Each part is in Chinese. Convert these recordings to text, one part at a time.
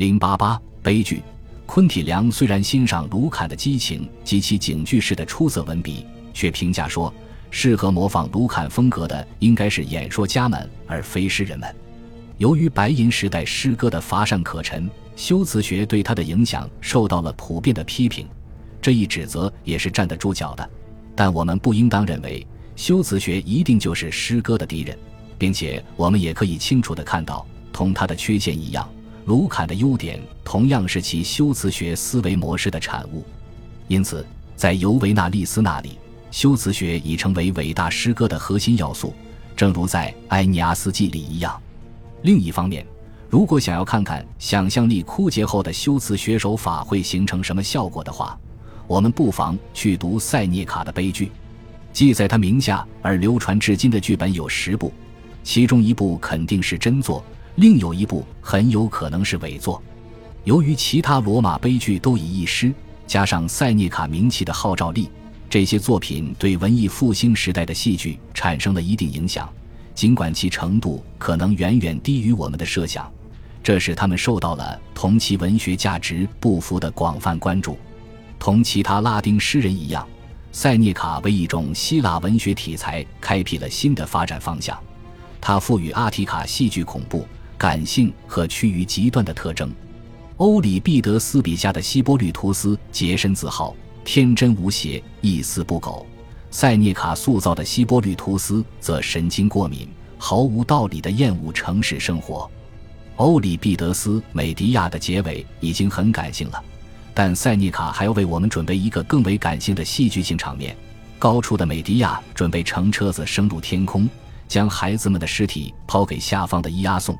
零八八悲剧。昆体良虽然欣赏卢坎的激情及其警句式的出色文笔，却评价说，适合模仿卢坎风格的应该是演说家们，而非诗人们。由于白银时代诗歌的乏善可陈，修辞学对他的影响受到了普遍的批评，这一指责也是站得住脚的。但我们不应当认为修辞学一定就是诗歌的敌人，并且我们也可以清楚地看到，同他的缺陷一样。卢坎的优点同样是其修辞学思维模式的产物，因此，在尤维纳利斯那里，修辞学已成为伟大诗歌的核心要素，正如在埃尼阿斯纪里一样。另一方面，如果想要看看想象力枯竭后的修辞学手法会形成什么效果的话，我们不妨去读塞涅卡的悲剧。记在他名下而流传至今的剧本有十部，其中一部肯定是真作。另有一部很有可能是伪作，由于其他罗马悲剧都已遗失，加上塞涅卡名气的号召力，这些作品对文艺复兴时代的戏剧产生了一定影响。尽管其程度可能远远低于我们的设想，这使他们受到了同其文学价值不符的广泛关注。同其他拉丁诗人一样，塞涅卡为一种希腊文学题材开辟了新的发展方向，他赋予阿提卡戏剧恐怖。感性和趋于极端的特征。欧里庇得斯笔下的希波吕图斯洁身自好，天真无邪，一丝不苟；塞涅卡塑造的希波吕图斯则神经过敏，毫无道理的厌恶城市生活。欧里庇得斯《美狄亚》的结尾已经很感性了，但塞涅卡还要为我们准备一个更为感性的戏剧性场面。高处的美狄亚准备乘车子升入天空，将孩子们的尸体抛给下方的伊阿宋。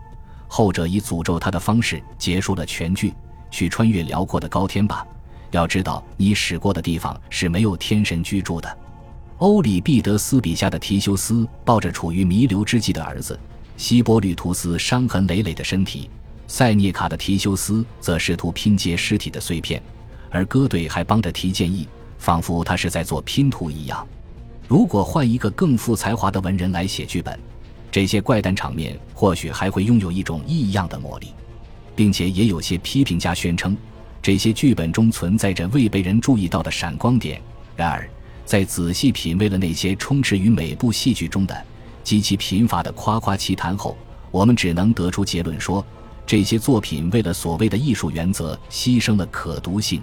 后者以诅咒他的方式结束了全剧。去穿越辽阔的高天吧，要知道你驶过的地方是没有天神居住的。欧里庇得斯笔下的提修斯抱着处于弥留之际的儿子希波吕图斯伤痕累累的身体，塞涅卡的提修斯则试图拼接尸体的碎片，而歌队还帮着提建议，仿佛他是在做拼图一样。如果换一个更富才华的文人来写剧本。这些怪诞场面或许还会拥有一种异样的魔力，并且也有些批评家宣称，这些剧本中存在着未被人注意到的闪光点。然而，在仔细品味了那些充斥于每部戏剧中的极其贫乏的夸夸其谈后，我们只能得出结论说，这些作品为了所谓的艺术原则牺牲了可读性。